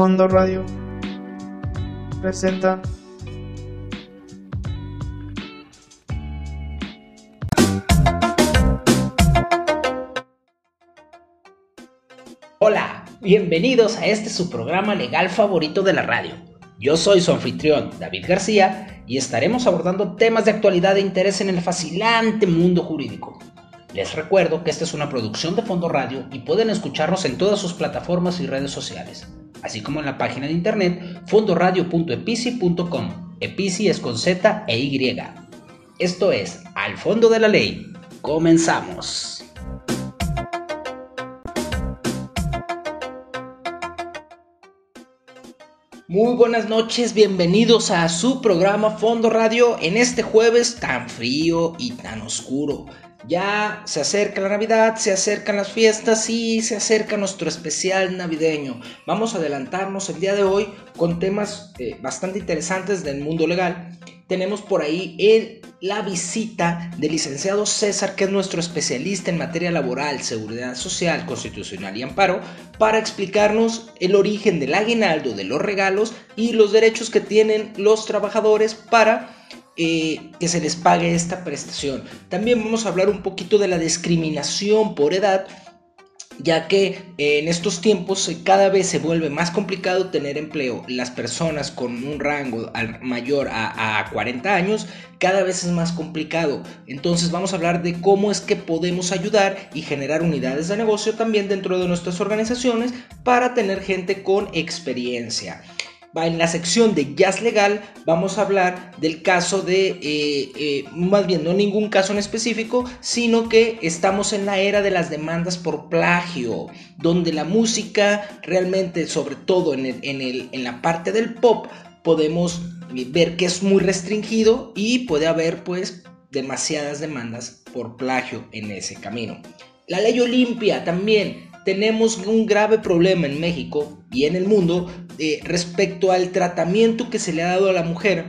Fondo Radio presenta Hola, bienvenidos a este su programa legal favorito de la radio. Yo soy su anfitrión, David García, y estaremos abordando temas de actualidad e interés en el fascinante mundo jurídico. Les recuerdo que esta es una producción de Fondo Radio y pueden escucharnos en todas sus plataformas y redes sociales, así como en la página de internet fondoradio.epici.com. Epici es con Z e Y. Esto es Al Fondo de la Ley. Comenzamos. Muy buenas noches, bienvenidos a su programa Fondo Radio en este jueves tan frío y tan oscuro. Ya se acerca la Navidad, se acercan las fiestas y se acerca nuestro especial navideño. Vamos a adelantarnos el día de hoy con temas eh, bastante interesantes del mundo legal. Tenemos por ahí la visita del licenciado César, que es nuestro especialista en materia laboral, seguridad social, constitucional y amparo, para explicarnos el origen del aguinaldo, de los regalos y los derechos que tienen los trabajadores para eh, que se les pague esta prestación. También vamos a hablar un poquito de la discriminación por edad ya que en estos tiempos cada vez se vuelve más complicado tener empleo. Las personas con un rango mayor a, 40 años cada vez es más complicado. Entonces vamos a hablar de cómo es que podemos ayudar y generar unidades de negocio también dentro de nuestras organizaciones para tener gente con experiencia en la sección de jazz legal vamos a hablar del caso de, eh, eh, más bien no ningún caso en específico, sino que estamos en la era de las demandas por plagio, donde la música realmente, sobre todo en, en la parte del pop, podemos ver que es muy restringido y puede haber pues demasiadas demandas por plagio en ese camino. La ley Olimpia también tenemos un grave problema en México y en el mundo eh, respecto al tratamiento que se le ha dado a la mujer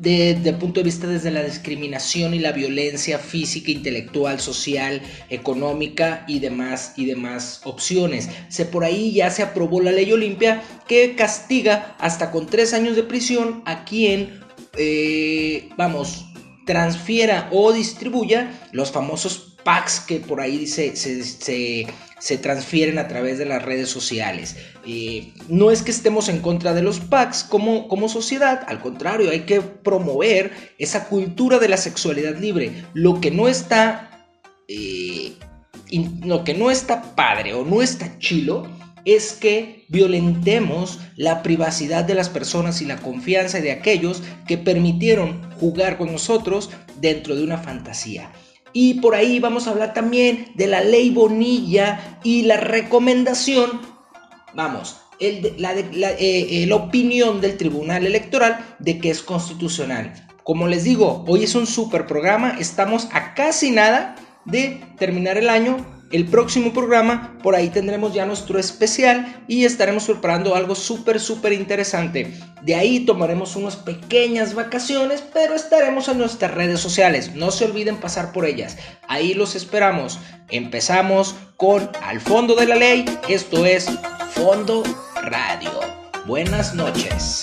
desde el punto de vista desde la discriminación y la violencia física, intelectual, social, económica y demás y demás opciones. Se por ahí ya se aprobó la ley Olimpia que castiga hasta con tres años de prisión a quien, eh, vamos, transfiera o distribuya los famosos packs que por ahí se, se, transfieren a través de las redes sociales. No es que estemos en contra de los packs como, como sociedad, al contrario, hay que promover esa cultura de la sexualidad libre. Lo que no está, eh, lo que no está padre o no está chilo es que violentemos la privacidad de las personas y la confianza de aquellos que permitieron jugar con nosotros dentro de una fantasía. Y por ahí vamos a hablar también de la ley Bonilla y la recomendación, vamos, la, eh, la opinión del Tribunal Electoral de que es constitucional. Como les digo, hoy es un super programa, estamos a casi nada de terminar el año el próximo programa, por ahí tendremos ya nuestro especial y estaremos preparando algo súper, súper interesante. De ahí tomaremos unas pequeñas vacaciones, pero estaremos en nuestras redes sociales. No se olviden pasar por ellas. Ahí los esperamos. Empezamos con Al Fondo de la Ley. Esto es Fondo Radio. Buenas noches.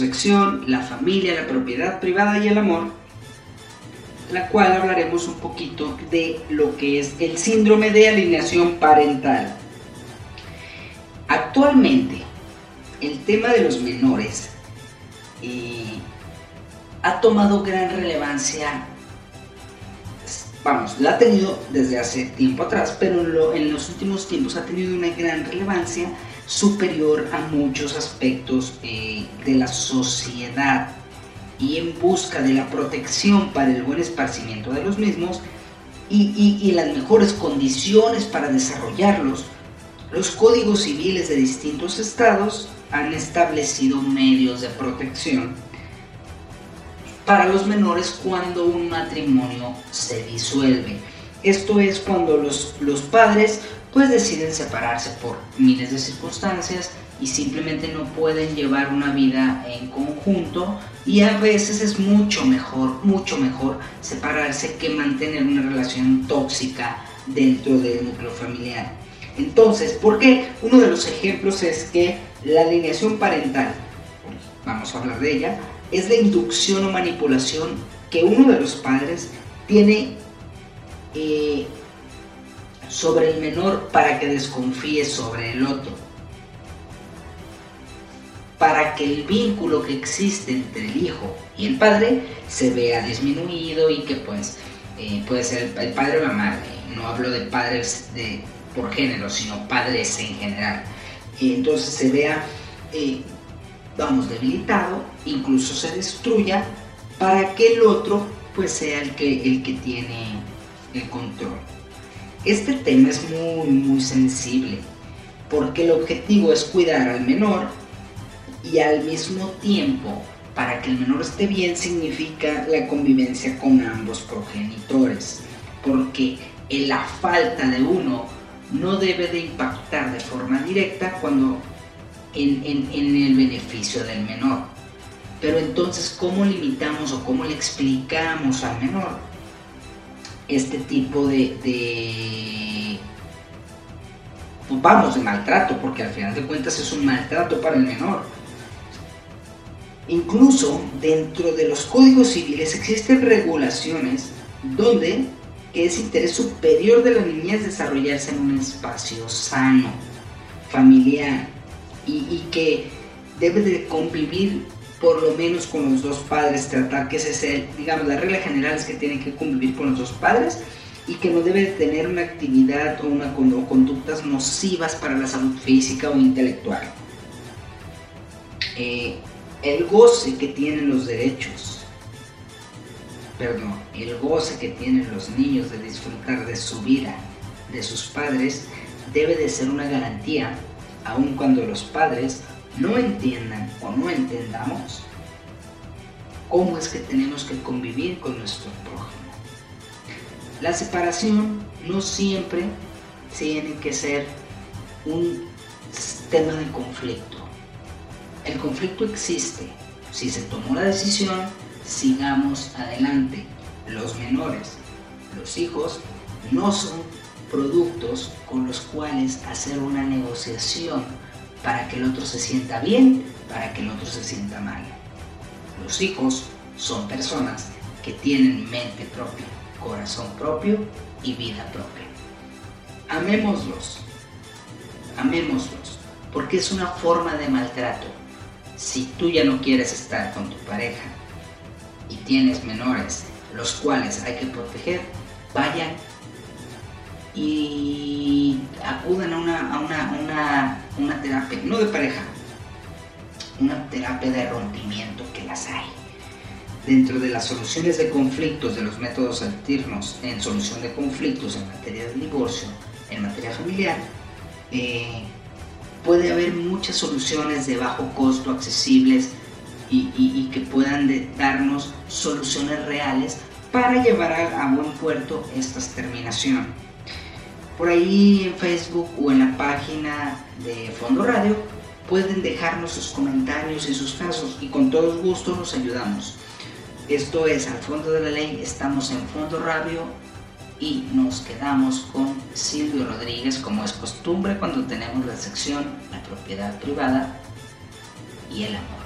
Sección La familia, la propiedad privada y el amor, la cual hablaremos un poquito de lo que es el síndrome de alineación parental. Actualmente, el tema de los menores eh, ha tomado gran relevancia vamos, la ha tenido desde hace tiempo atrás, pero en, los últimos tiempos ha tenido una gran relevancia superior a muchos aspectos eh, de la sociedad y en busca de la protección para el buen esparcimiento de los mismos y, las mejores condiciones para desarrollarlos, los códigos civiles de distintos estados han establecido medios de protección para los menores cuando un matrimonio se disuelve. Esto es cuando los, los padres pues deciden separarse por miles de circunstancias y simplemente no pueden llevar una vida en conjunto y a veces es mucho mejor, mucho mejor separarse que mantener una relación tóxica dentro del núcleo familiar. Entonces, ¿por qué? Uno de los ejemplos es que la alineación parental, vamos a hablar de ella, es la inducción o manipulación que uno de los padres tiene eh, sobre el menor para que desconfíe sobre el otro para que el vínculo que existe entre el hijo y el padre se vea disminuido y que pues eh, puede ser el, padre o la madre. No hablo de padres de, por género, sino padres en general. Y entonces se vea, eh, vamos, debilitado, incluso se destruya para que el otro pues sea el que, el que tiene el control. Este tema es muy, muy sensible porque el objetivo es cuidar al menor y al mismo tiempo para que el menor esté bien significa la convivencia con ambos progenitores, porque la falta de uno no debe de impactar de forma directa cuando en, el beneficio del menor. Pero entonces, ¿cómo limitamos o cómo le explicamos al menor este tipo de, de pues vamos, de maltrato? Porque al final de cuentas es un maltrato para el menor Incluso dentro de los códigos civiles existen regulaciones donde es interés superior de la niñez desarrollarse en un espacio sano, familiar y, que debe de convivir por lo menos con los dos padres, tratar que ese sea, digamos, la regla general es que tiene que convivir con los dos padres y que no debe tener una actividad o, una, o conductas nocivas para la salud física o intelectual. Eh, el goce que tienen los derechos, perdón, el goce que tienen los niños de disfrutar de su vida, de sus padres, debe de ser una garantía, aun cuando los padres no entiendan o no entendamos cómo es que tenemos que convivir con nuestro prójimo. La separación no siempre tiene que ser un tema de conflicto el conflicto existe. Si se tomó la decisión, sigamos adelante. Los menores, los hijos, no son productos con los cuales hacer una negociación para que el otro se sienta bien, para que el otro se sienta mal. Los hijos son personas que tienen mente propia, corazón propio y vida propia. Amémoslos, amémoslos, porque es una forma de maltrato si tú ya no quieres estar con tu pareja y tienes menores, los cuales hay que proteger, vayan y acudan a una, una, terapia, no de pareja, una terapia de rompimiento que las hay. Dentro de las soluciones de conflictos, de los métodos alternos en solución de conflictos en materia de divorcio, en materia familiar, eh, puede haber muchas soluciones de bajo costo, accesibles y, que puedan darnos soluciones reales para llevar a, buen puerto esta terminación. Por ahí en Facebook o en la página de Fondo Radio pueden dejarnos sus comentarios y sus casos y con todo gusto nos ayudamos. Esto es Al Fondo de la Ley, estamos en Fondo Radio y nos quedamos con Silvio Rodríguez como es costumbre cuando tenemos la sección La propiedad privada y el amor.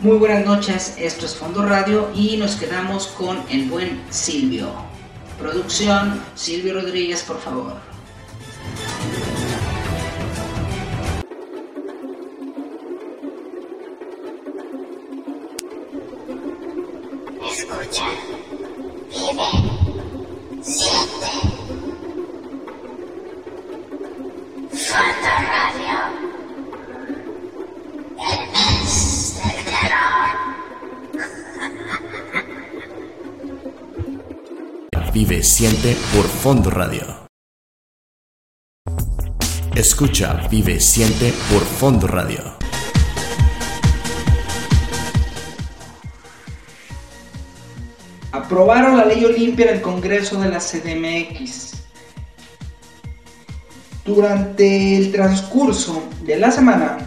Muy buenas noches, esto es Fondo Radio y nos quedamos con el buen Silvio. Producción, Silvio Rodríguez, por favor. Escucha, vive, siente por Fondo Radio. Escucha, vive, siente por Fondo Radio. Aprobaron la ley Olimpia en el Congreso de la CDMX. Durante el transcurso de la semana,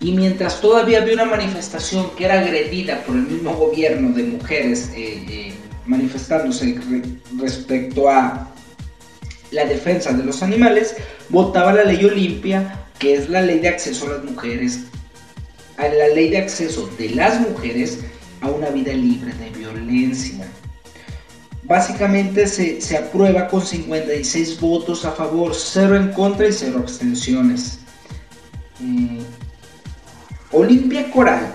y mientras todavía había una manifestación que era agredida por el mismo gobierno de mujeres eh, eh, manifestándose respecto a la defensa de los animales, votaba la ley Olimpia, que es la ley de acceso a las mujeres, a la ley de acceso de las mujeres a una vida libre de violencia. Básicamente se, se aprueba con 56 votos a favor, 0 en contra y 0 abstenciones. Eh, Olimpia Coral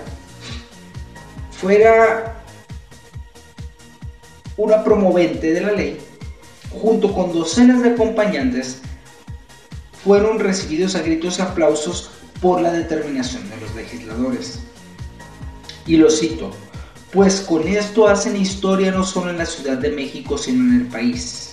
fuera una promovente de la ley, junto con docenas de acompañantes, fueron recibidos a gritos y aplausos por la determinación de los legisladores. Y lo cito, pues con esto hacen historia no solo en la Ciudad de México, sino en el país.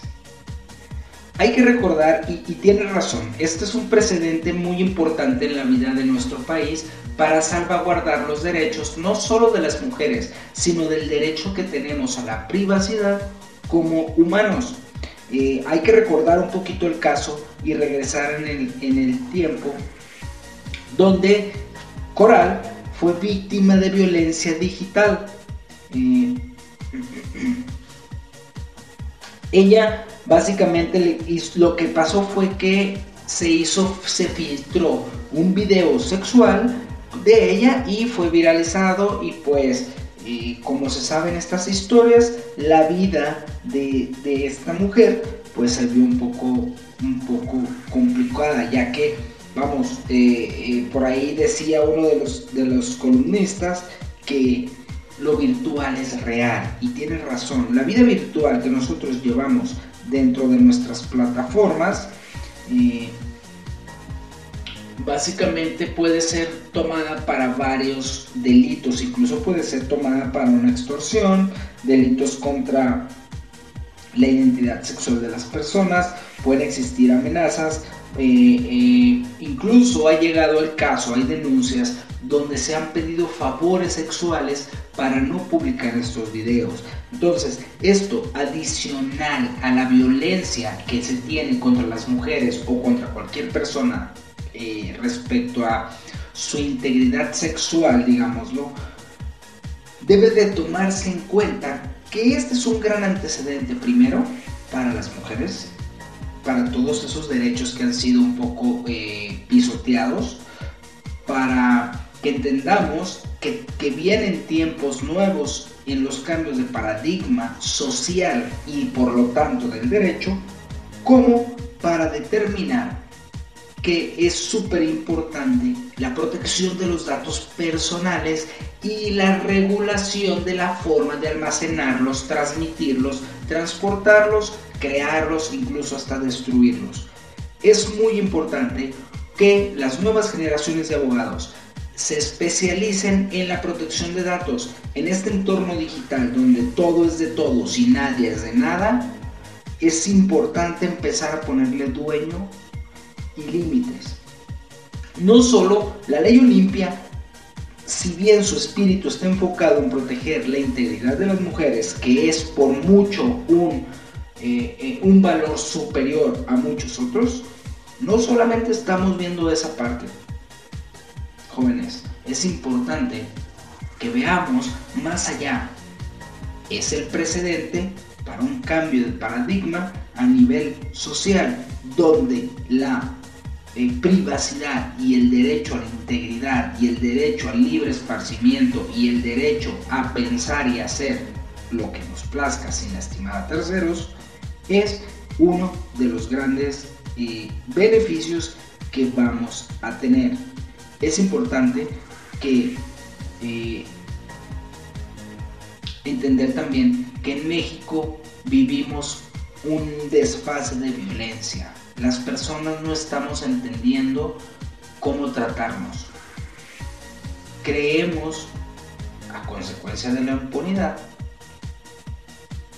Hay que recordar, y, tiene razón, este es un precedente muy importante en la vida de nuestro país para salvaguardar los derechos no solo de las mujeres, sino del derecho que tenemos a la privacidad como humanos. Eh, hay que recordar un poquito el caso y regresar en el, tiempo donde Coral fue víctima de violencia digital. Eh, ella básicamente lo que pasó fue que se hizo, se filtró un video sexual de ella y fue viralizado y pues como se saben estas historias, la vida de, esta mujer pues se vio un poco, un poco complicada ya que vamos, eh, eh, por ahí decía uno de los, de los columnistas que lo virtual es real y tiene razón. La vida virtual que nosotros llevamos dentro de nuestras plataformas eh, básicamente puede ser tomada para varios delitos, incluso puede ser tomada para una extorsión, delitos contra la identidad sexual de las personas, pueden existir amenazas, eh, eh, incluso ha llegado el caso, hay denuncias donde se han pedido favores sexuales para no publicar estos videos. Entonces, esto adicional a la violencia que se tiene contra las mujeres o contra cualquier persona eh, respecto a su integridad sexual, digámoslo, debe de tomarse en cuenta que este es un gran antecedente primero para las mujeres, para todos esos derechos que han sido un poco eh, pisoteados, para que entendamos que, que vienen tiempos nuevos en los cambios de paradigma social y por lo tanto del derecho, como para determinar que es súper importante la protección de los datos personales y la regulación de la forma de almacenarlos, transmitirlos, transportarlos, crearlos, incluso hasta destruirlos. Es muy importante que las nuevas generaciones de abogados se especialicen en la protección de datos. En este entorno digital donde todo es de todos y nadie es de nada, es importante empezar a ponerle dueño y límites. No solo la ley Olimpia, si bien su espíritu está enfocado en proteger la integridad de las mujeres, que es por mucho un, eh, eh, un valor superior a muchos otros, no solamente estamos viendo esa parte, jóvenes, es importante que veamos más allá. Es el precedente para un cambio de paradigma a nivel social, donde la eh, privacidad y el derecho a la integridad y el derecho al libre esparcimiento y el derecho a pensar y hacer lo que nos plazca sin lastimar a terceros es uno de los grandes eh, beneficios que vamos a tener es importante eh, entender también que en México vivimos un desfase de violencia. Las personas no estamos entendiendo cómo tratarnos. Creemos, a consecuencia de la impunidad,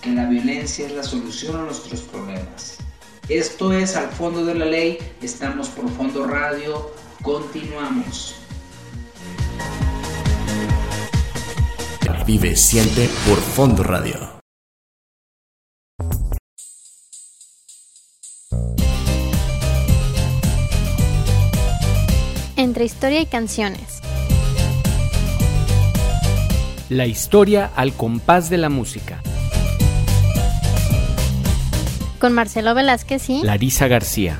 que la violencia es la solución a nuestros problemas. Esto es Al Fondo de la Ley, estamos por Fondo Radio, continuamos. Vive, siente por Fondo Radio. Entre historia y canciones. La historia al compás de la música. Con Marcelo Velázquez y Larisa García.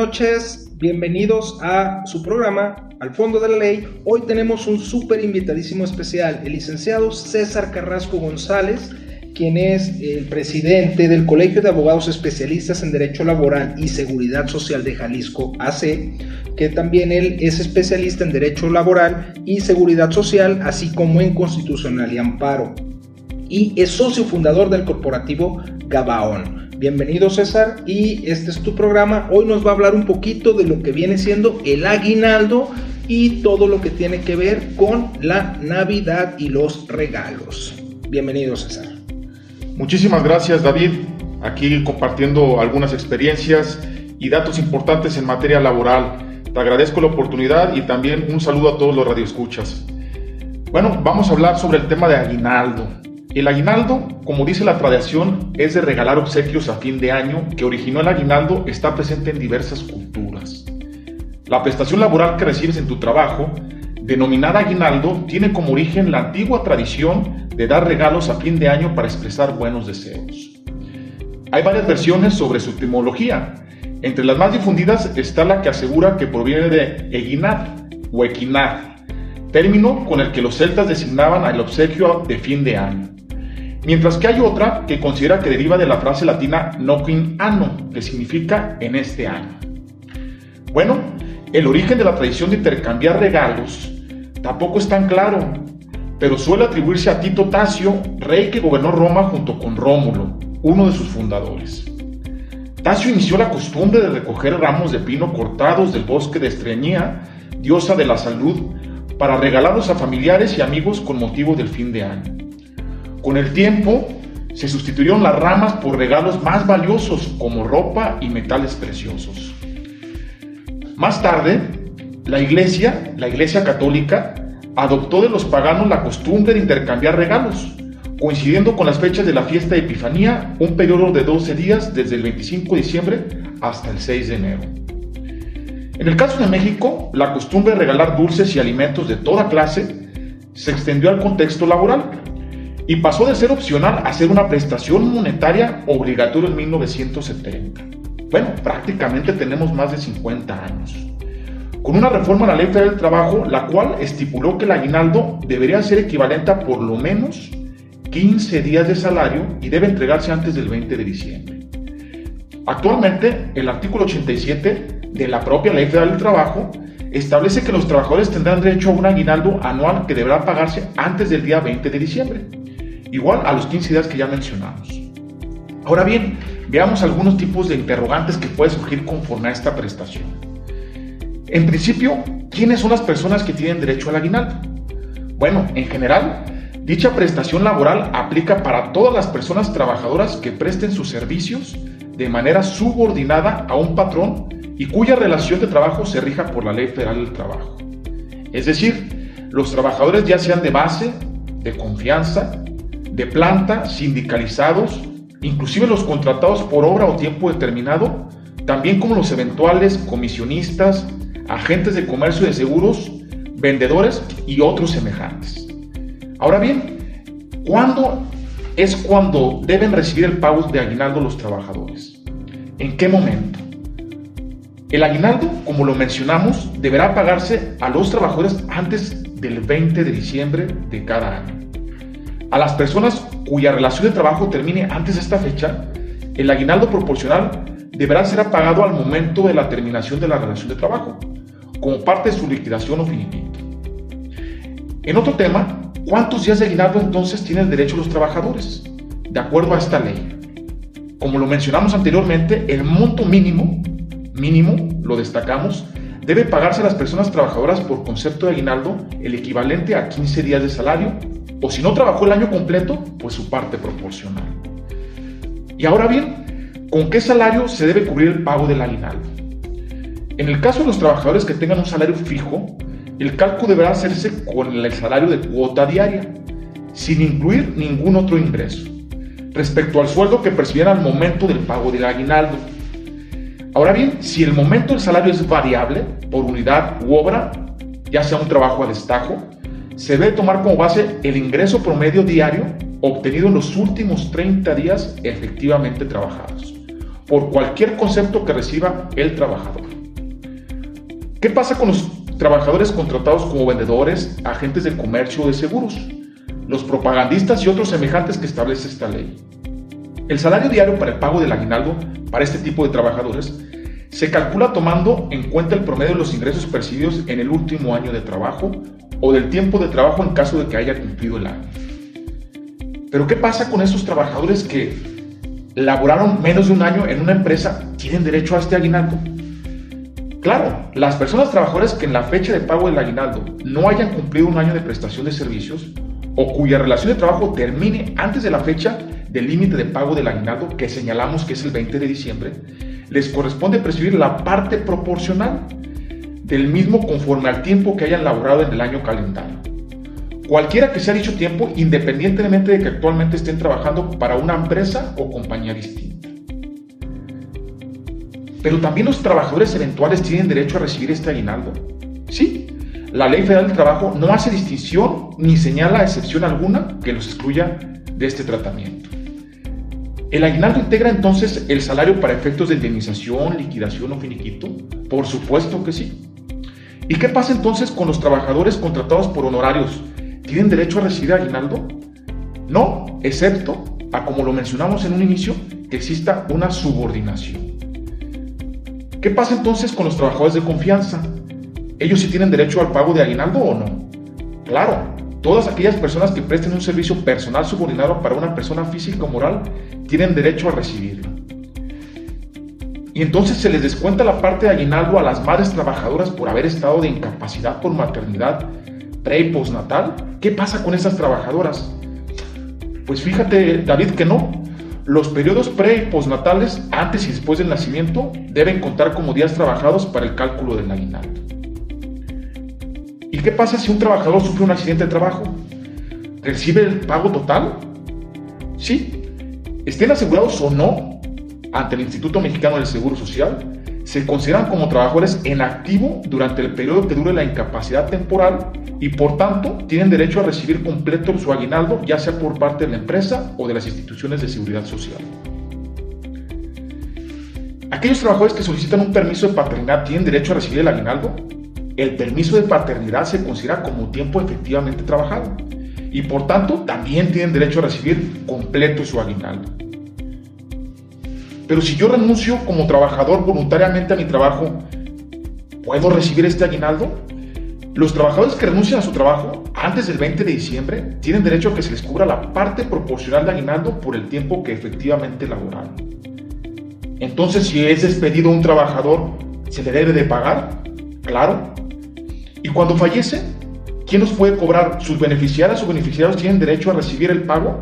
noches, bienvenidos a su programa Al Fondo de la Ley. Hoy tenemos un súper invitadísimo especial, el licenciado César Carrasco González, quien es el presidente del Colegio de Abogados Especialistas en Derecho Laboral y Seguridad Social de Jalisco, AC, que también él es especialista en Derecho Laboral y Seguridad Social, así como en Constitucional y Amparo. Y es socio fundador del corporativo Gabaón. Bienvenido César y este es tu programa. Hoy nos va a hablar un poquito de lo que viene siendo el aguinaldo y todo lo que tiene que ver con la Navidad y los regalos. Bienvenido César. Muchísimas gracias David, aquí compartiendo algunas experiencias y datos importantes en materia laboral. Te agradezco la oportunidad y también un saludo a todos los radioescuchas. Bueno, vamos a hablar sobre el tema de aguinaldo. El aguinaldo, como dice la tradición, es de regalar obsequios a fin de año que originó el aguinaldo está presente en diversas culturas. La prestación laboral que recibes en tu trabajo, denominada aguinaldo, tiene como origen la antigua tradición de dar regalos a fin de año para expresar buenos deseos. Hay varias versiones sobre su etimología. Entre las más difundidas está la que asegura que proviene de eguinar o equinar, término con el que los celtas designaban al obsequio de fin de año. Mientras que hay otra que considera que deriva de la frase latina noquin anno, que significa en este año. Bueno, el origen de la tradición de intercambiar regalos tampoco es tan claro, pero suele atribuirse a Tito Tasio, rey que gobernó Roma junto con Rómulo, uno de sus fundadores. Tasio inició la costumbre de recoger ramos de pino cortados del bosque de Estreñía, diosa de la salud, para regalarlos a familiares y amigos con motivo del fin de año. Con el tiempo, se sustituyeron las ramas por regalos más valiosos como ropa y metales preciosos. Más tarde, la iglesia, la iglesia católica, adoptó de los paganos la costumbre de intercambiar regalos, coincidiendo con las fechas de la fiesta de Epifanía, un periodo de 12 días desde el 25 de diciembre hasta el 6 de enero. En el caso de México, la costumbre de regalar dulces y alimentos de toda clase se extendió al contexto laboral y pasó de ser opcional a ser una prestación monetaria obligatoria en 1970. Bueno, prácticamente tenemos más de 50 años. Con una reforma a la Ley del Trabajo, la cual estipuló que el aguinaldo debería ser equivalente a por lo menos 15 días de salario y debe entregarse antes del 20 de diciembre. Actualmente, el artículo 87 de la propia Ley Federal del Trabajo establece que los trabajadores tendrán derecho a un aguinaldo anual que deberá pagarse antes del día 20 de diciembre, igual a los 15 días que ya mencionamos. Ahora bien, veamos algunos tipos de interrogantes que pueden surgir conforme a esta prestación. En principio, ¿quiénes son las personas que tienen derecho al aguinaldo? Bueno, en general, dicha prestación laboral aplica para todas las personas trabajadoras que presten sus servicios de manera subordinada a un patrón y cuya relación de trabajo se rija por la Ley Federal del Trabajo. Es decir, los trabajadores ya sean de base, de confianza, de planta, sindicalizados, inclusive los contratados por obra o tiempo determinado, también como los eventuales comisionistas, agentes de comercio de seguros, vendedores y otros semejantes. Ahora bien, ¿cuándo es cuando deben recibir el pago de aguinaldo los trabajadores? ¿En qué momento? El aguinaldo, como lo mencionamos, deberá pagarse a los trabajadores antes del 20 de diciembre de cada año. A las personas cuya relación de trabajo termine antes de esta fecha, el aguinaldo proporcional deberá ser pagado al momento de la terminación de la relación de trabajo, como parte de su liquidación o finiquito. En otro tema, ¿cuántos días de aguinaldo entonces tienen derecho los trabajadores? De acuerdo a esta ley. Como lo mencionamos anteriormente, el monto mínimo, mínimo, lo destacamos, debe pagarse a las personas trabajadoras por concepto de aguinaldo el equivalente a 15 días de salario o si no trabajó el año completo, pues su parte proporcional. Y ahora bien, ¿con qué salario se debe cubrir el pago del aguinaldo? En el caso de los trabajadores que tengan un salario fijo, el cálculo deberá hacerse con el salario de cuota diaria, sin incluir ningún otro ingreso, respecto al sueldo que percibieran al momento del pago del aguinaldo. Ahora bien, si el momento del salario es variable por unidad u obra, ya sea un trabajo a destajo, se debe tomar como base el ingreso promedio diario obtenido en los últimos 30 días efectivamente trabajados, por cualquier concepto que reciba el trabajador. ¿Qué pasa con los trabajadores contratados como vendedores, agentes de comercio o de seguros, los propagandistas y otros semejantes que establece esta ley? El salario diario para el pago del aguinaldo para este tipo de trabajadores se calcula tomando en cuenta el promedio de los ingresos percibidos en el último año de trabajo o del tiempo de trabajo en caso de que haya cumplido el año. Pero ¿qué pasa con esos trabajadores que laboraron menos de un año en una empresa? ¿Tienen derecho a este aguinaldo? Claro, las personas trabajadoras que en la fecha de pago del aguinaldo no hayan cumplido un año de prestación de servicios o cuya relación de trabajo termine antes de la fecha del límite de pago del aguinaldo que señalamos que es el 20 de diciembre, les corresponde percibir la parte proporcional del mismo conforme al tiempo que hayan laborado en el año calendario. Cualquiera que sea dicho tiempo, independientemente de que actualmente estén trabajando para una empresa o compañía distinta. Pero también los trabajadores eventuales tienen derecho a recibir este aguinaldo. Sí, la Ley Federal del Trabajo no hace distinción ni señala excepción alguna que los excluya de este tratamiento. ¿El aguinaldo integra entonces el salario para efectos de indemnización, liquidación o finiquito? Por supuesto que sí. ¿Y qué pasa entonces con los trabajadores contratados por honorarios? ¿Tienen derecho a recibir aguinaldo? No, excepto a como lo mencionamos en un inicio, que exista una subordinación. ¿Qué pasa entonces con los trabajadores de confianza? ¿Ellos sí tienen derecho al pago de aguinaldo o no? Claro, todas aquellas personas que presten un servicio personal subordinado para una persona física o moral tienen derecho a recibirlo. Y entonces se les descuenta la parte de aguinaldo a las madres trabajadoras por haber estado de incapacidad por maternidad pre y postnatal. ¿Qué pasa con esas trabajadoras? Pues fíjate, David, que no. Los periodos pre y postnatales, antes y después del nacimiento, deben contar como días trabajados para el cálculo del aguinaldo. ¿Y qué pasa si un trabajador sufre un accidente de trabajo? ¿Recibe el pago total? Sí. Estén asegurados o no ante el Instituto Mexicano del Seguro Social, se consideran como trabajadores en activo durante el periodo que dure la incapacidad temporal y por tanto tienen derecho a recibir completo su aguinaldo, ya sea por parte de la empresa o de las instituciones de seguridad social. Aquellos trabajadores que solicitan un permiso de paternidad tienen derecho a recibir el aguinaldo. El permiso de paternidad se considera como tiempo efectivamente trabajado y por tanto también tienen derecho a recibir completo su aguinaldo. Pero si yo renuncio como trabajador voluntariamente a mi trabajo, ¿puedo recibir este aguinaldo? Los trabajadores que renuncian a su trabajo antes del 20 de diciembre tienen derecho a que se les cubra la parte proporcional de aguinaldo por el tiempo que efectivamente laboraron. Entonces, si es despedido un trabajador, ¿se le debe de pagar? Claro. Y cuando fallece, ¿quién nos puede cobrar? ¿Sus beneficiarios o beneficiarios tienen derecho a recibir el pago?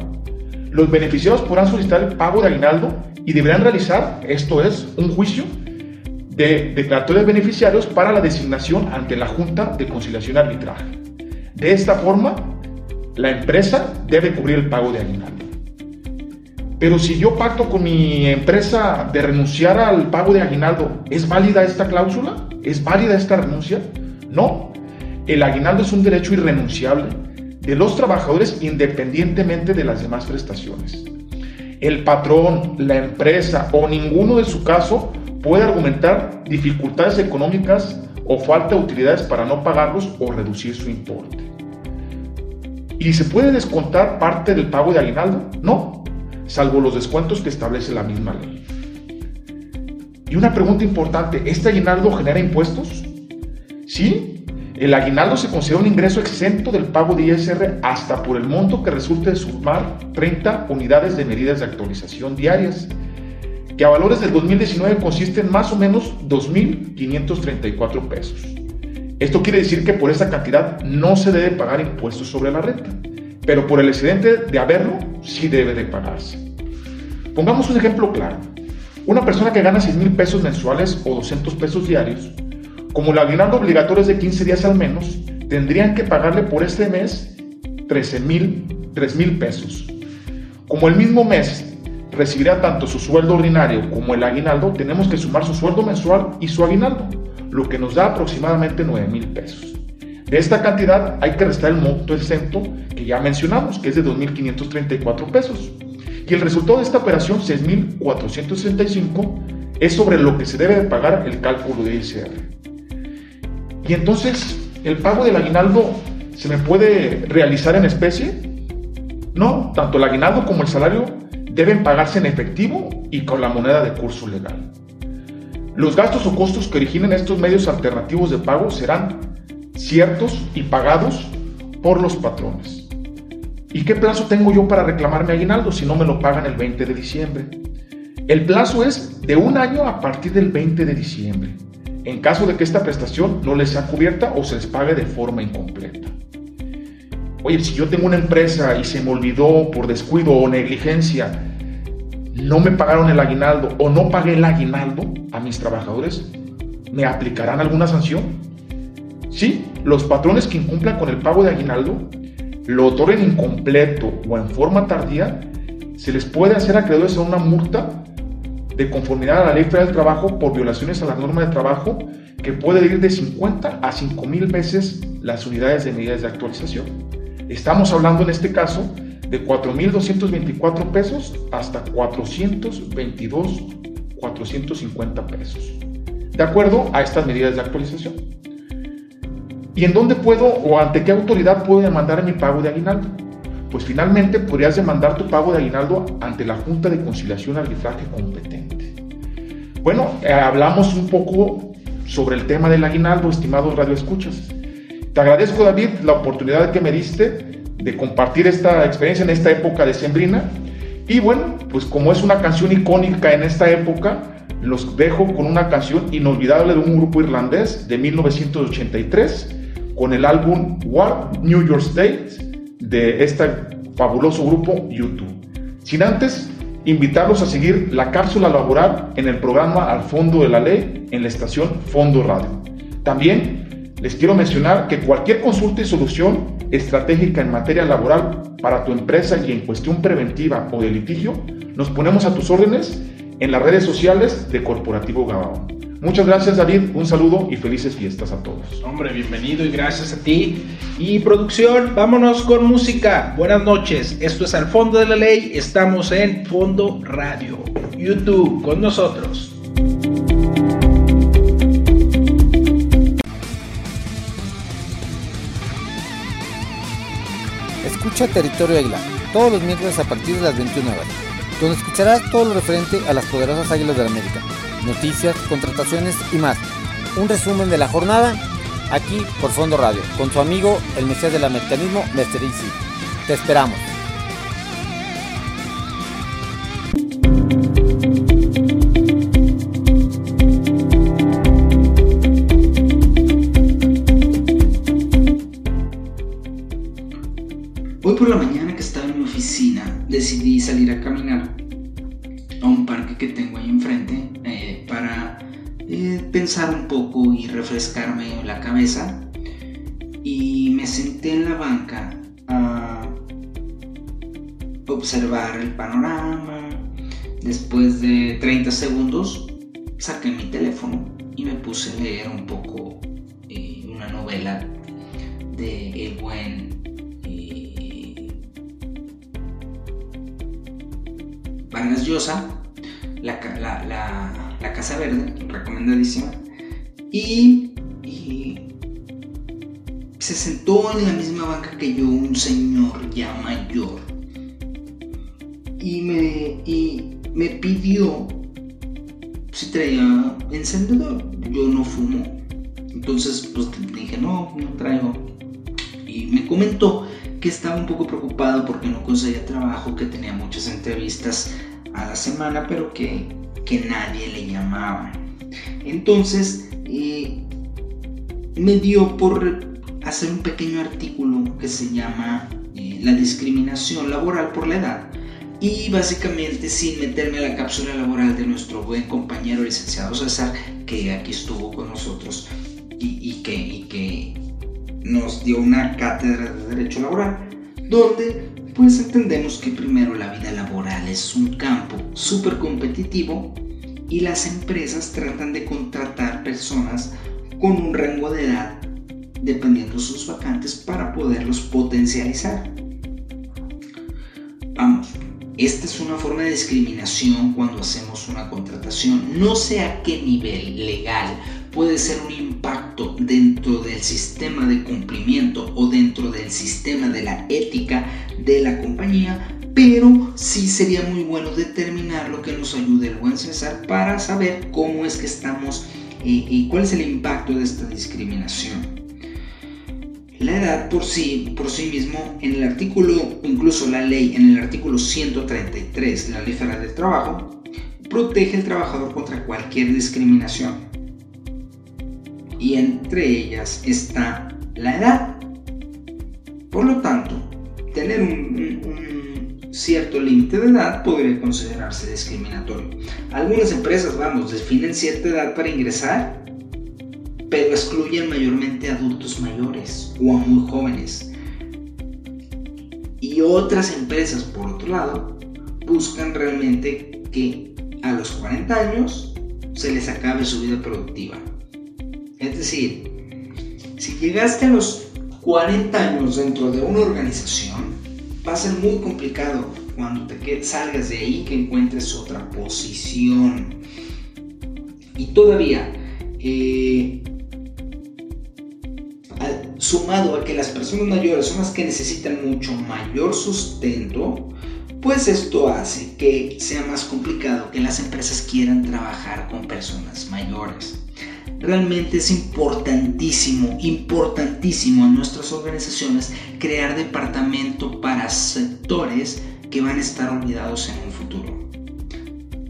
Los beneficiarios podrán solicitar el pago de aguinaldo y deberán realizar, esto es, un juicio de declaratoria de beneficiarios para la designación ante la Junta de Conciliación y Arbitraje. De esta forma, la empresa debe cubrir el pago de aguinaldo. Pero si yo pacto con mi empresa de renunciar al pago de aguinaldo, ¿es válida esta cláusula? ¿Es válida esta renuncia? No. El aguinaldo es un derecho irrenunciable de los trabajadores independientemente de las demás prestaciones el patrón, la empresa o ninguno de su caso puede argumentar dificultades económicas o falta de utilidades para no pagarlos o reducir su importe. ¿Y se puede descontar parte del pago de aguinaldo? No, salvo los descuentos que establece la misma ley. Y una pregunta importante, ¿este aguinaldo genera impuestos? Sí, el aguinaldo se considera un ingreso exento del pago de ISR hasta por el monto que resulte de sumar 30 unidades de medidas de actualización diarias, que a valores del 2019 consisten más o menos 2.534 pesos. Esto quiere decir que por esa cantidad no se debe pagar impuestos sobre la renta, pero por el excedente de haberlo sí debe de pagarse. Pongamos un ejemplo claro. Una persona que gana 6 mil pesos mensuales o 200 pesos diarios, como el aguinaldo obligatorio es de 15 días al menos, tendrían que pagarle por este mes 13 mil 3 mil pesos. Como el mismo mes recibirá tanto su sueldo ordinario como el aguinaldo, tenemos que sumar su sueldo mensual y su aguinaldo lo que nos da aproximadamente 9 mil pesos. De esta cantidad hay que restar el monto exento que ya mencionamos, que es de 2.534 pesos. Y el resultado de esta operación, 6.465, es sobre lo que se debe de pagar el cálculo de ICR. Y entonces, ¿el pago del aguinaldo se me puede realizar en especie? No, tanto el aguinaldo como el salario deben pagarse en efectivo y con la moneda de curso legal. Los gastos o costos que originen estos medios alternativos de pago serán ciertos y pagados por los patrones. ¿Y qué plazo tengo yo para reclamar mi aguinaldo si no me lo pagan el 20 de diciembre? El plazo es de un año a partir del 20 de diciembre, en caso de que esta prestación no les sea cubierta o se les pague de forma incompleta. Oye, si yo tengo una empresa y se me olvidó por descuido o negligencia no me pagaron el aguinaldo o no pagué el aguinaldo a mis trabajadores, ¿me aplicarán alguna sanción? Sí, los patrones que incumplan con el pago de aguinaldo, lo otorguen incompleto o en forma tardía, se les puede hacer acreedores a una multa de conformidad a la Ley Federal del Trabajo por violaciones a la norma de trabajo que puede ir de 50 a 5 mil veces las unidades de medidas de actualización. Estamos hablando en este caso de 4.224 pesos hasta 422, 450 pesos, de acuerdo a estas medidas de actualización. ¿Y en dónde puedo o ante qué autoridad puedo demandar mi pago de aguinaldo? Pues finalmente podrías demandar tu pago de aguinaldo ante la Junta de Conciliación y Arbitraje competente. Bueno, eh, hablamos un poco sobre el tema del aguinaldo, estimados radioescuchas. Te agradezco, David, la oportunidad que me diste de compartir esta experiencia en esta época de Sembrina. Y bueno, pues como es una canción icónica en esta época, los dejo con una canción inolvidable de un grupo irlandés de 1983, con el álbum What New York State de este fabuloso grupo YouTube. Sin antes invitarlos a seguir la cápsula laboral en el programa Al Fondo de la Ley en la estación Fondo Radio. También les quiero mencionar que cualquier consulta y solución estratégica en materia laboral para tu empresa y en cuestión preventiva o de litigio, nos ponemos a tus órdenes en las redes sociales de Corporativo Gabaón. Muchas gracias David, un saludo y felices fiestas a todos. Hombre, bienvenido y gracias a ti. Y producción, vámonos con música. Buenas noches, esto es Al Fondo de la Ley, estamos en Fondo Radio, YouTube, con nosotros. Escucha Territorio Águila todos los miércoles a partir de las 21 horas, donde escucharás todo lo referente a las poderosas Águilas de la América, noticias, contrataciones y más. Un resumen de la jornada aquí por Fondo Radio, con su amigo el Mesías del Americanismo. Easy. Te esperamos. Pensar un poco y refrescarme la cabeza y me senté en la banca a observar el panorama. Después de 30 segundos saqué mi teléfono y me puse a leer un poco eh, una novela de el buen Vargas Llosa, la, La Casa Verde, recomendadísima. Y, se sentó en la misma banca que yo un señor ya mayor. Y me, y me pidió si traía encendedor. Yo no fumo. Entonces, pues dije, no, no traigo. Y me comentó que estaba un poco preocupado porque no conseguía trabajo, que tenía muchas entrevistas a la semana, pero que, que nadie le llamaba. Entonces, eh, me dio por hacer un pequeño artículo que se llama eh, La discriminación laboral por la edad. Y básicamente sin meterme a la cápsula laboral de nuestro buen compañero licenciado César, que aquí estuvo con nosotros y, y que nos dio una cátedra de derecho laboral, donde pues entendemos que primero la vida laboral es un campo súper competitivo y las empresas tratan de contratar personas con un rango de edad dependiendo sus vacantes para poderlos potencializar. Vamos, esta es una forma de discriminación cuando hacemos una contratación. No sé a qué nivel legal puede ser un impacto dentro del sistema de cumplimiento o dentro del sistema de la ética de la compañía, pero sí sería muy bueno determinar lo que nos ayude el buen César para saber cómo es que estamos eh, y cuál es el impacto de esta discriminación. La edad por sí, por sí mismo, en el artículo, incluso la ley, en el artículo 133 de la Ley Federal del Trabajo, protege al trabajador contra cualquier discriminación y entre ellas está la edad. Por lo tanto, tener un, cierto límite de edad podría considerarse discriminatorio. Algunas empresas, vamos, definen cierta edad para ingresar, pero excluyen mayormente a adultos mayores o a muy jóvenes. Y otras empresas, por otro lado, buscan realmente que a los 40 años se les acabe su vida productiva. Es decir, si llegaste a los 40 años dentro de una organización, va a ser muy complicado cuando te salgas de ahí que encuentres otra posición. Y todavía, eh, sumado a que las personas mayores son las que necesitan mucho mayor sustento, pues esto hace que sea más complicado que las empresas quieran trabajar con personas mayores. Realmente es importantísimo, importantísimo en nuestras organizaciones crear departamento para sectores que van a estar olvidados en un futuro.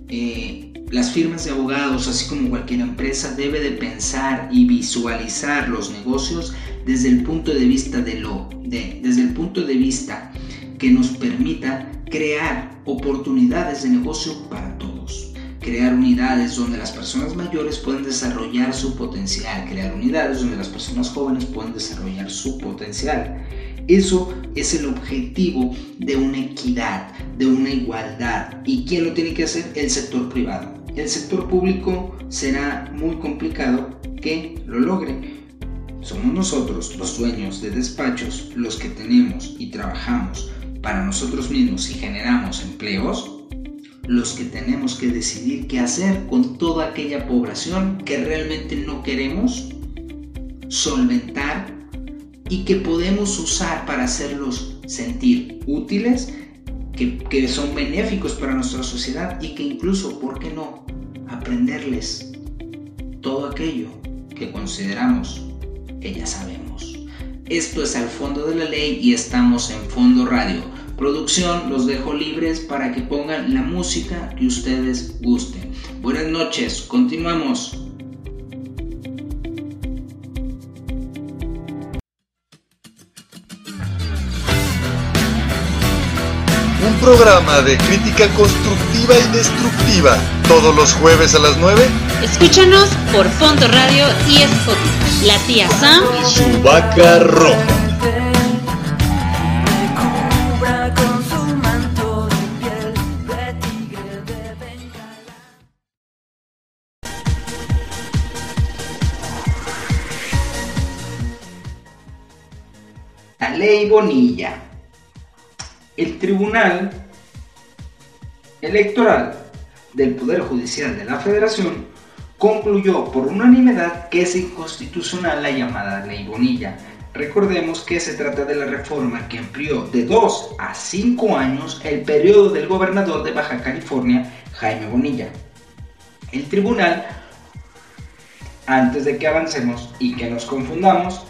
Eh, las firmas de abogados, así como cualquier empresa, debe de pensar y visualizar los negocios desde el punto de vista de lo, de, desde el punto de vista que nos permita crear oportunidades de negocio para todos crear unidades donde las personas mayores pueden desarrollar su potencial, crear unidades donde las personas jóvenes pueden desarrollar su potencial. Eso es el objetivo de una equidad, de una igualdad. ¿Y quién lo tiene que hacer? El sector privado. El sector público será muy complicado que lo logre. Somos nosotros, los dueños de despachos, los que tenemos y trabajamos para nosotros mismos y generamos empleos, los que tenemos que decidir qué hacer con toda aquella población que realmente no queremos solventar y que podemos usar para hacerlos sentir útiles, que, son benéficos para nuestra sociedad y que incluso, ¿por qué no?, aprenderles todo aquello que consideramos que ya sabemos. Esto es al fondo de la ley y estamos en Fondo Radio Producción, los dejo libres para que pongan la música que ustedes gusten. Buenas noches, continuamos. Un programa de crítica constructiva y destructiva, todos los jueves a las 9. Escúchanos por Fondo Radio y Spotify. La tía Sam y su vaca roja. Ley Bonilla. El Tribunal Electoral del Poder Judicial de la Federación concluyó por unanimidad que es inconstitucional la llamada Ley Bonilla. Recordemos que se trata de la reforma que amplió de 2 a 5 años el periodo del gobernador de Baja California, Jaime Bonilla. El tribunal, antes de que avancemos y que nos confundamos,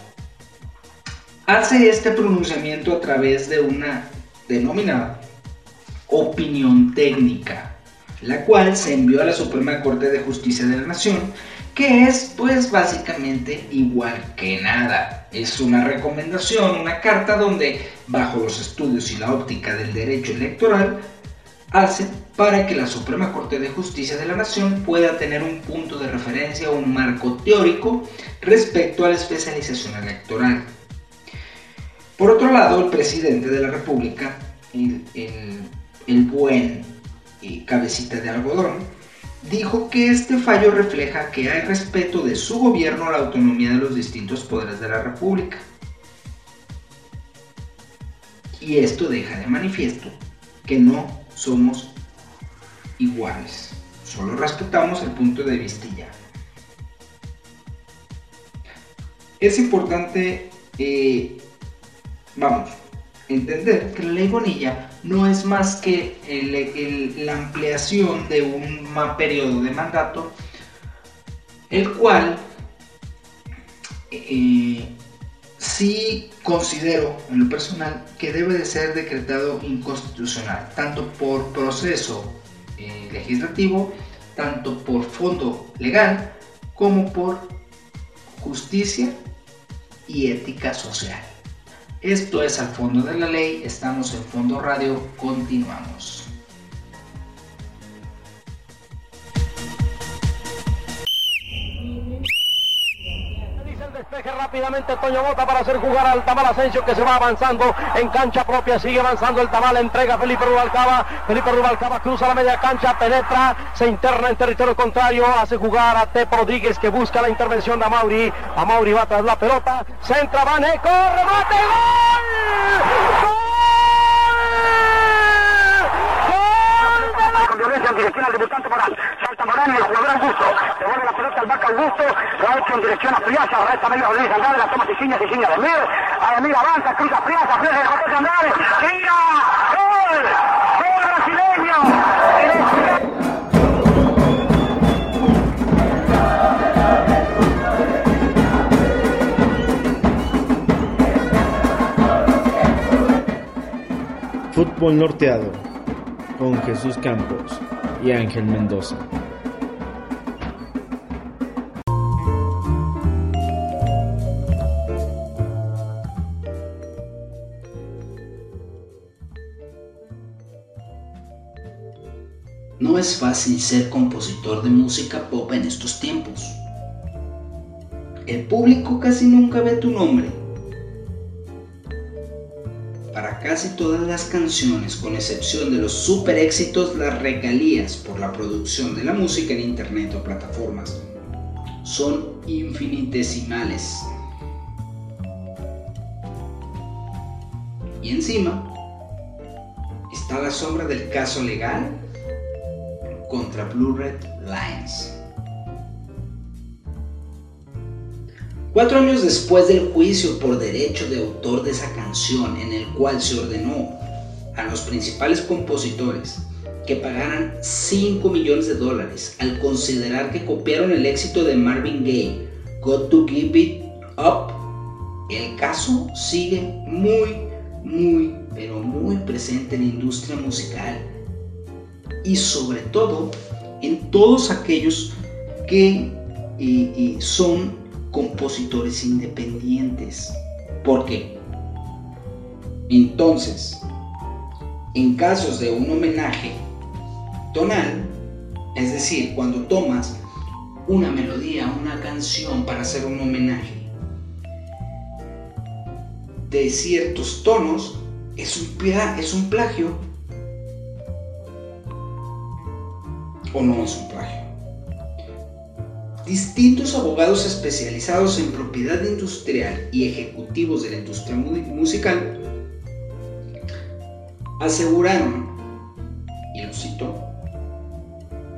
hace este pronunciamiento a través de una denominada opinión técnica, la cual se envió a la Suprema Corte de Justicia de la Nación, que es pues básicamente igual que nada. Es una recomendación, una carta donde, bajo los estudios y la óptica del derecho electoral, hace para que la Suprema Corte de Justicia de la Nación pueda tener un punto de referencia, un marco teórico respecto a la especialización electoral. Por otro lado, el presidente de la República, el, buen y cabecita de algodón, dijo que este fallo refleja que hay respeto de su gobierno a la autonomía de los distintos poderes de la República. Y esto deja de manifiesto que no somos iguales, solo respetamos el punto de vista ya. Es importante, eh, vamos, entender que la ley Bonilla no es más que la ampliación de un periodo de mandato, el cual eh, sí considero en lo personal que debe de ser decretado inconstitucional, tanto por proceso eh, legislativo, tanto por fondo legal, como por justicia y ética social. Esto es al fondo de la ley, estamos en Fondo Radio, continuamos. Despeje rápidamente Toño Bota para hacer jugar al Tamal Asensio que se va avanzando en cancha propia, sigue avanzando el Tamal, entrega Felipe Rubalcaba, Felipe Rubalcaba cruza la media cancha, penetra, se interna en territorio contrario, hace jugar a Tepo Rodríguez que busca la intervención de Amauri, Amauri va tras la pelota, centra, Vaneco, remate, gol, gol. violencia en dirección al debutante Morán. Salta Morán y el jugador Augusto. Devuelve la pelota al Vaca Augusto. Lo ha hecho en dirección a Friasa. Resta medio Rodríguez Andrade. La toma Siciña, Siciña de Mir. Ademir avanza, cruza Friasa. Friasa de José Andrade. ¡Tira! ¡Gol! ¡Gol brasileño! Fútbol norteado con Jesús Campos y Ángel Mendoza. Es fácil ser compositor de música pop en estos tiempos. El público casi nunca ve tu nombre para casi todas las canciones, con excepción de los super éxitos, las regalías por la producción de la música en internet o plataformas son infinitesimales. Y encima está la sombra del caso legal contra Blue Red Lines. Cuatro años después del juicio por derecho de autor de esa canción, en el cual se ordenó a los principales compositores que pagaran 5 millones de dólares al considerar que copiaron el éxito de Marvin Gaye, Got to Give It Up, el caso sigue muy, muy, pero muy presente en la industria musical y sobre todo en todos aquellos que son compositores independientes. ¿Por qué? Entonces, en casos de un homenaje tonal, es decir, cuando tomas una melodía, una canción para hacer un homenaje de ciertos tonos, es un, es un plagio o no es un plagio distintos abogados especializados en propiedad industrial y ejecutivos de la industria musical aseguraron, y lo cito,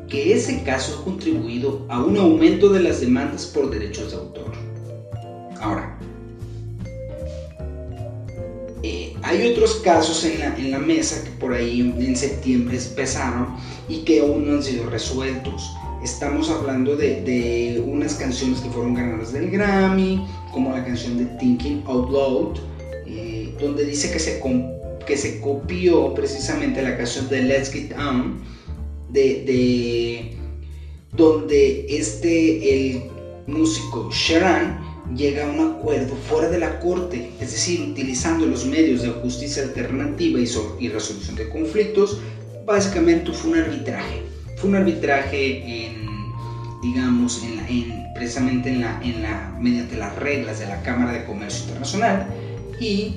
que ese caso ha contribuido a un aumento de las demandas por derechos de autor. Ahora, eh, hay otros casos en la, en la mesa que por ahí en septiembre empezaron y que aún no han sido resueltos. Estamos hablando de, de, unas canciones que fueron ganadoras del Grammy, como la canción de Thinking Out Loud, eh, donde dice que se, que se copió precisamente la canción de Let's Get On, de, de donde este, el músico Sharon llega a un acuerdo fuera de la corte, es decir, utilizando los medios de justicia alternativa y resolución de conflictos, básicamente fue un arbitraje. Fue un arbitraje en, digamos, en, precisamente en la, en la, mediante las reglas de la Cámara de Comercio Internacional y,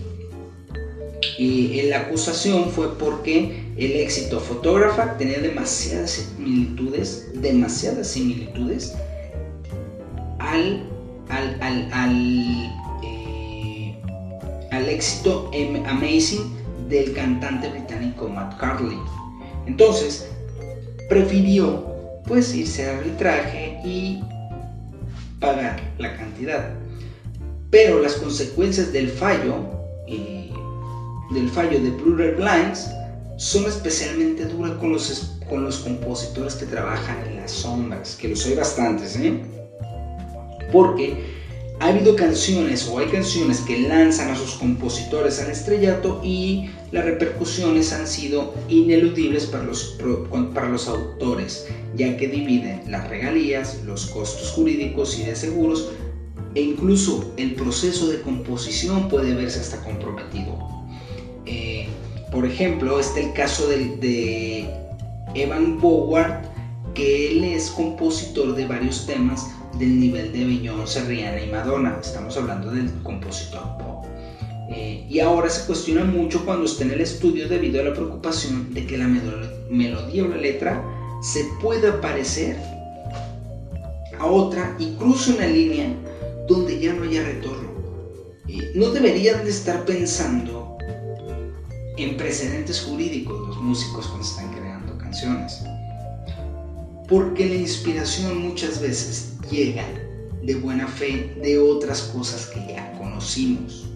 y la acusación fue porque el éxito fotógrafa tenía demasiadas similitudes, demasiadas similitudes al al, al, eh, al, éxito amazing del cantante británico Matt Carley. Entonces, prefirió pues irse al arbitraje y pagar la cantidad. Pero las consecuencias del fallo, eh, del fallo de Blue Blinds, son especialmente duras con los, con los compositores que trabajan en las sombras, que los hay bastantes, ¿eh? porque ha habido canciones o hay canciones que lanzan a sus compositores al estrellato y las repercusiones han sido ineludibles para los, para los autores, ya que dividen las regalías, los costos jurídicos y de seguros e incluso el proceso de composición puede verse hasta comprometido. Eh, por ejemplo, está el caso de, Evan Boward, que él es compositor de varios temas del nivel de Beyoncé, Rihanna y Madonna. Estamos hablando del compositor pop. Eh, y ahora se cuestiona mucho cuando está en el estudio debido a la preocupación de que la melodía o la letra se pueda parecer a otra y cruce una línea donde ya no haya retorno. Eh, no deberían de estar pensando en precedentes jurídicos los músicos cuando están creando canciones. Porque la inspiración muchas veces llega de buena fe de otras cosas que ya conocimos.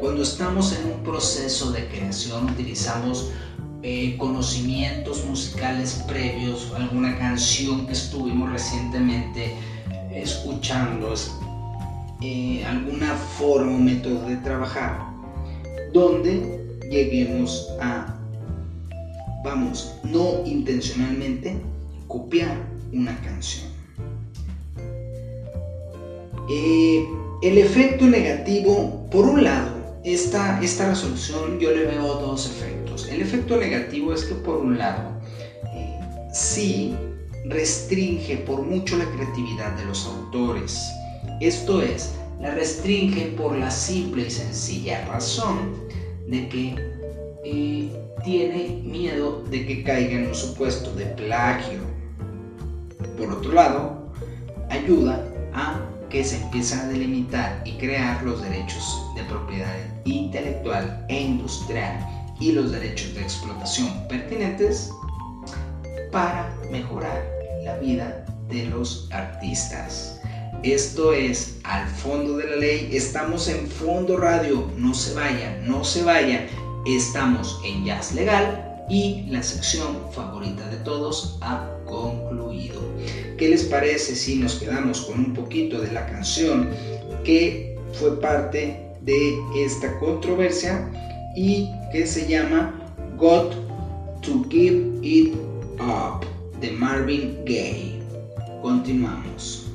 Cuando estamos en un proceso de creación utilizamos eh, conocimientos musicales previos, alguna canción que estuvimos recientemente escuchando, eh, alguna forma o método de trabajar, donde lleguemos a, vamos, no intencionalmente copiar una canción. Eh, el efecto negativo, por un lado, esta, esta resolución yo le veo dos efectos. El efecto negativo es que por un lado, eh, sí restringe por mucho la creatividad de los autores. Esto es, la restringe por la simple y sencilla razón de que eh, tiene miedo de que caiga en un supuesto de plagio. Por otro lado, ayuda a que se empiezan a delimitar y crear los derechos de propiedad intelectual e industrial y los derechos de explotación pertinentes para mejorar la vida de los artistas. Esto es al fondo de la ley. Estamos en Fondo Radio. No se vayan, no se vayan. Estamos en Jazz Legal y la sección favorita de todos ha concluido. ¿Qué les parece si nos quedamos con un poquito de la canción que fue parte de esta controversia y que se llama Got to Give It Up de Marvin Gaye? Continuamos.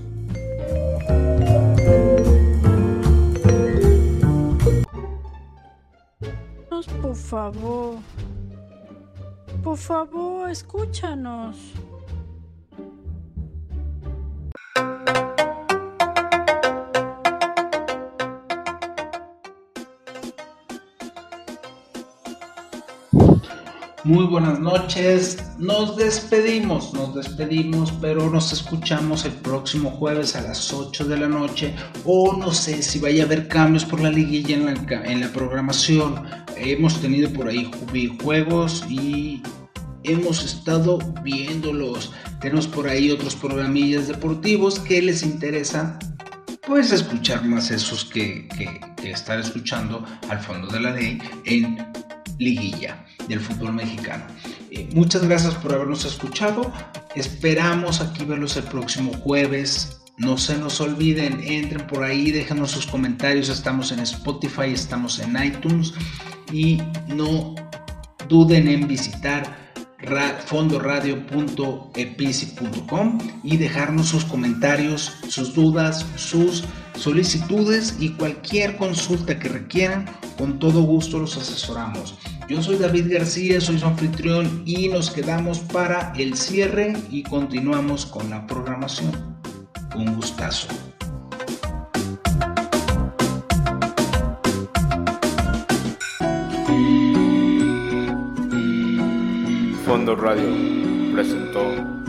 Por favor. Por favor, escúchanos. Muy buenas noches, nos despedimos, nos despedimos, pero nos escuchamos el próximo jueves a las 8 de la noche o no sé si vaya a haber cambios por la liguilla en la, en la programación. Hemos tenido por ahí juegos y hemos estado viéndolos. Tenemos por ahí otros programillas deportivos que les interesa pues escuchar más esos que, que estar escuchando al fondo de la ley en liguilla del fútbol mexicano. Eh, muchas gracias por habernos escuchado. Esperamos aquí verlos el próximo jueves. No se nos olviden, entren por ahí, déjenos sus comentarios. Estamos en Spotify, estamos en iTunes y no duden en visitar fondoradio.epici.com y dejarnos sus comentarios, sus dudas, sus solicitudes y cualquier consulta que requieran. Con todo gusto los asesoramos. Yo soy David García, soy su anfitrión y nos quedamos para el cierre y continuamos con la programación. Un gustazo. Fondo Radio presentó